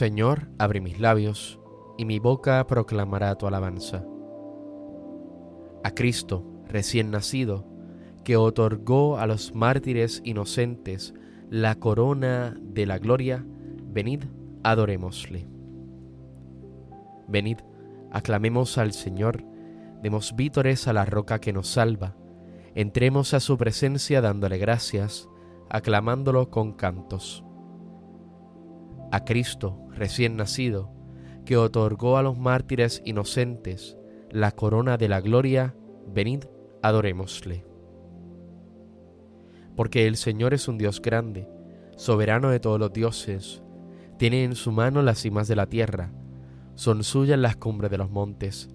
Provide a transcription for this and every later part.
Señor, abre mis labios, y mi boca proclamará tu alabanza. A Cristo, recién nacido, que otorgó a los mártires inocentes la corona de la gloria, venid, adorémosle. Venid, aclamemos al Señor, demos vítores a la roca que nos salva, entremos a su presencia dándole gracias, aclamándolo con cantos. A Cristo, recién nacido, que otorgó a los mártires inocentes la corona de la gloria, venid, adorémosle. Porque el Señor es un Dios grande, soberano de todos los dioses, tiene en su mano las cimas de la tierra, son suyas las cumbres de los montes,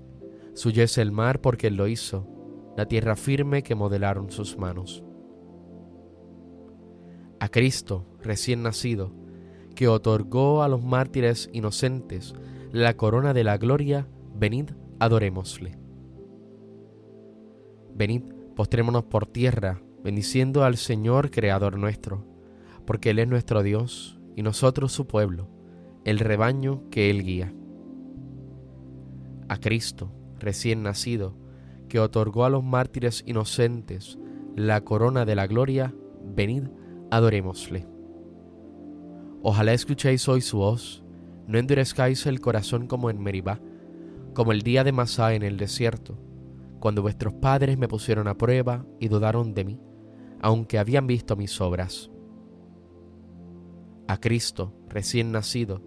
suyo es el mar porque él lo hizo, la tierra firme que modelaron sus manos. A Cristo, recién nacido, que otorgó a los mártires inocentes la corona de la gloria, venid, adorémosle. Venid, postrémonos por tierra, bendiciendo al Señor Creador nuestro, porque Él es nuestro Dios y nosotros su pueblo, el rebaño que Él guía. A Cristo, recién nacido, que otorgó a los mártires inocentes la corona de la gloria, venid, adorémosle. Ojalá escuchéis hoy su voz, no endurezcáis el corazón como en Meribá, como el día de Masá en el desierto, cuando vuestros padres me pusieron a prueba y dudaron de mí, aunque habían visto mis obras. A Cristo, recién nacido,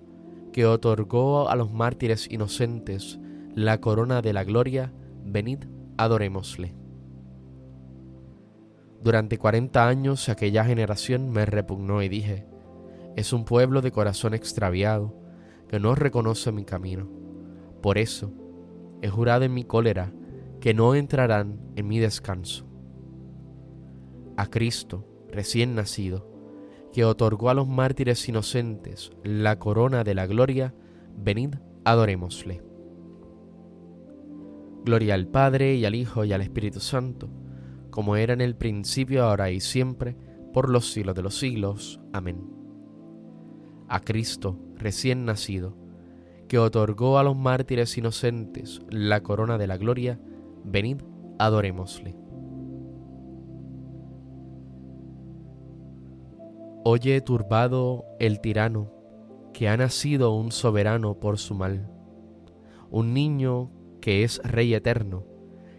que otorgó a los mártires inocentes la corona de la gloria, venid, adorémosle. Durante cuarenta años aquella generación me repugnó y dije, es un pueblo de corazón extraviado que no reconoce mi camino. Por eso he jurado en mi cólera que no entrarán en mi descanso. A Cristo, recién nacido, que otorgó a los mártires inocentes la corona de la gloria, venid, adorémosle. Gloria al Padre y al Hijo y al Espíritu Santo, como era en el principio, ahora y siempre, por los siglos de los siglos. Amén a Cristo recién nacido, que otorgó a los mártires inocentes la corona de la gloria, venid, adorémosle. Oye turbado el tirano, que ha nacido un soberano por su mal, un niño que es rey eterno,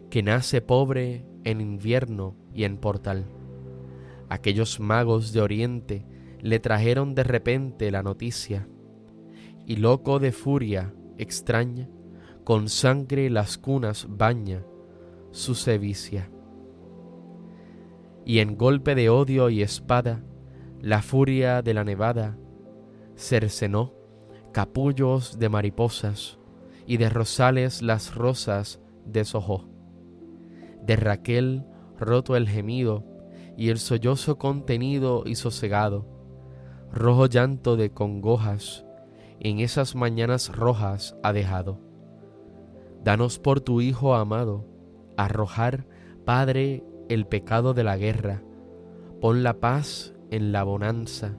que nace pobre en invierno y en portal. Aquellos magos de oriente le trajeron de repente la noticia, y loco de furia extraña, con sangre las cunas baña su sevicia. Y en golpe de odio y espada, la furia de la nevada cercenó capullos de mariposas, y de rosales las rosas deshojó. De Raquel roto el gemido, y el sollozo contenido y sosegado, rojo llanto de congojas en esas mañanas rojas ha dejado. Danos por tu Hijo amado, arrojar, Padre, el pecado de la guerra, pon la paz en la bonanza,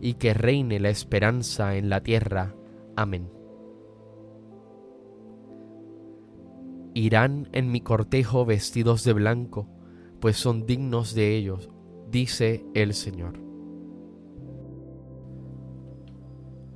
y que reine la esperanza en la tierra. Amén. Irán en mi cortejo vestidos de blanco, pues son dignos de ellos, dice el Señor.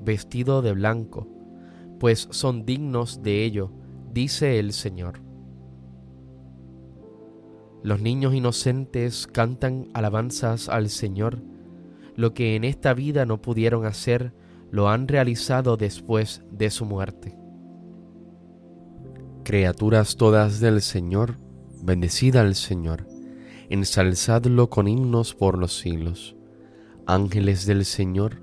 vestido de blanco, pues son dignos de ello, dice el Señor. Los niños inocentes cantan alabanzas al Señor, lo que en esta vida no pudieron hacer, lo han realizado después de su muerte. Criaturas todas del Señor, bendecida al Señor, ensalzadlo con himnos por los siglos. Ángeles del Señor,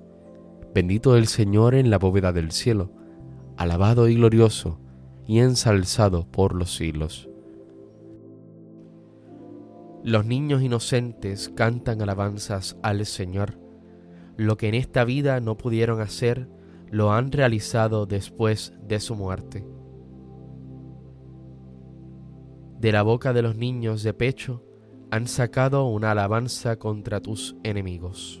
Bendito el Señor en la bóveda del cielo, alabado y glorioso y ensalzado por los siglos. Los niños inocentes cantan alabanzas al Señor. Lo que en esta vida no pudieron hacer, lo han realizado después de su muerte. De la boca de los niños de pecho han sacado una alabanza contra tus enemigos.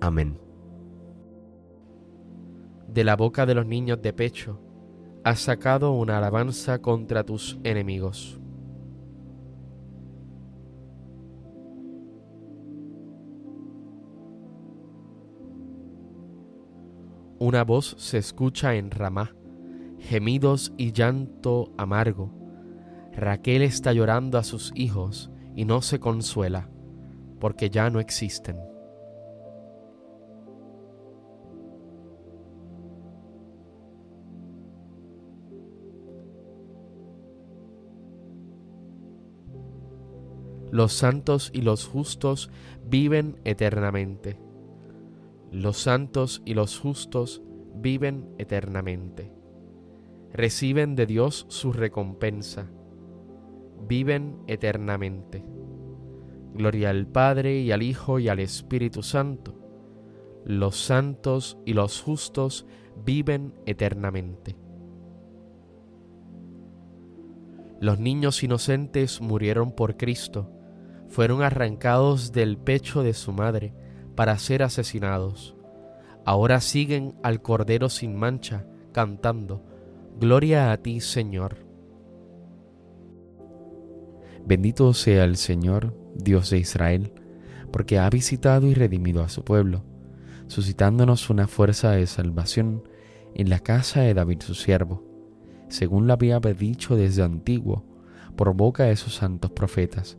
Amén. De la boca de los niños de pecho, has sacado una alabanza contra tus enemigos. Una voz se escucha en Ramá, gemidos y llanto amargo. Raquel está llorando a sus hijos y no se consuela, porque ya no existen. Los santos y los justos viven eternamente. Los santos y los justos viven eternamente. Reciben de Dios su recompensa. Viven eternamente. Gloria al Padre y al Hijo y al Espíritu Santo. Los santos y los justos viven eternamente. Los niños inocentes murieron por Cristo, fueron arrancados del pecho de su madre para ser asesinados. Ahora siguen al Cordero sin mancha, cantando, Gloria a ti, Señor. Bendito sea el Señor, Dios de Israel, porque ha visitado y redimido a su pueblo, suscitándonos una fuerza de salvación en la casa de David su siervo, según lo había dicho desde antiguo, por boca de sus santos profetas.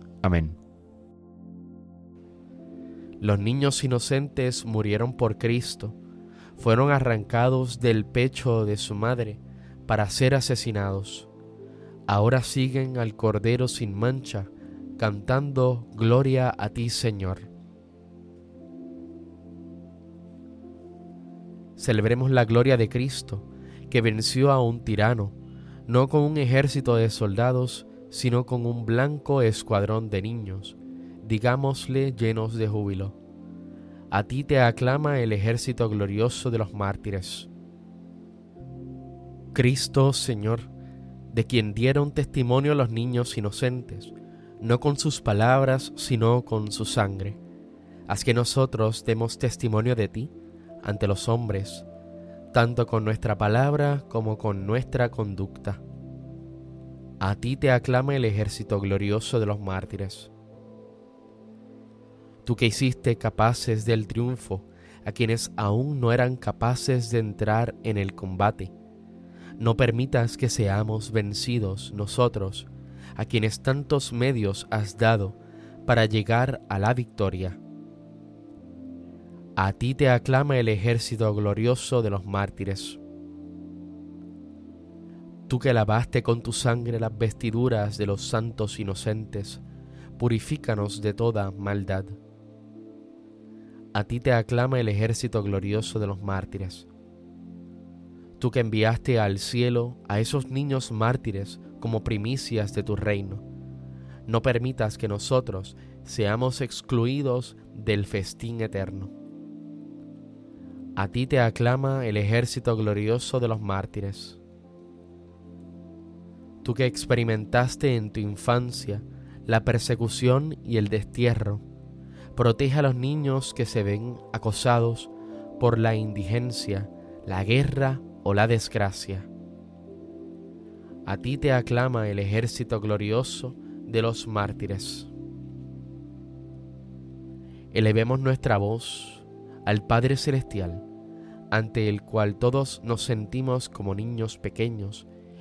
Amén. Los niños inocentes murieron por Cristo, fueron arrancados del pecho de su madre para ser asesinados. Ahora siguen al Cordero sin mancha, cantando Gloria a ti, Señor. Celebremos la gloria de Cristo, que venció a un tirano, no con un ejército de soldados, sino con un blanco escuadrón de niños digámosle llenos de júbilo. A ti te aclama el ejército glorioso de los mártires. Cristo, Señor, de quien dieron testimonio los niños inocentes, no con sus palabras, sino con su sangre. Haz que nosotros demos testimonio de ti ante los hombres, tanto con nuestra palabra como con nuestra conducta. A ti te aclama el ejército glorioso de los mártires tú que hiciste capaces del triunfo a quienes aún no eran capaces de entrar en el combate. No permitas que seamos vencidos nosotros, a quienes tantos medios has dado para llegar a la victoria. A ti te aclama el ejército glorioso de los mártires. Tú que lavaste con tu sangre las vestiduras de los santos inocentes, purifícanos de toda maldad a ti te aclama el ejército glorioso de los mártires. Tú que enviaste al cielo a esos niños mártires como primicias de tu reino, no permitas que nosotros seamos excluidos del festín eterno. A ti te aclama el ejército glorioso de los mártires. Tú que experimentaste en tu infancia la persecución y el destierro, Protege a los niños que se ven acosados por la indigencia, la guerra o la desgracia. A ti te aclama el ejército glorioso de los mártires. Elevemos nuestra voz al Padre Celestial, ante el cual todos nos sentimos como niños pequeños,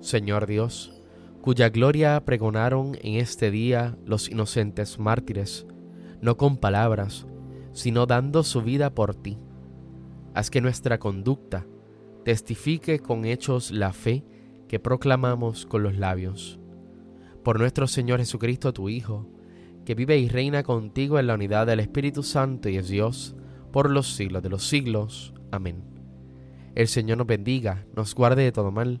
Señor Dios, cuya gloria pregonaron en este día los inocentes mártires, no con palabras, sino dando su vida por ti. Haz que nuestra conducta testifique con hechos la fe que proclamamos con los labios. Por nuestro Señor Jesucristo, tu Hijo, que vive y reina contigo en la unidad del Espíritu Santo y es Dios, por los siglos de los siglos. Amén. El Señor nos bendiga, nos guarde de todo mal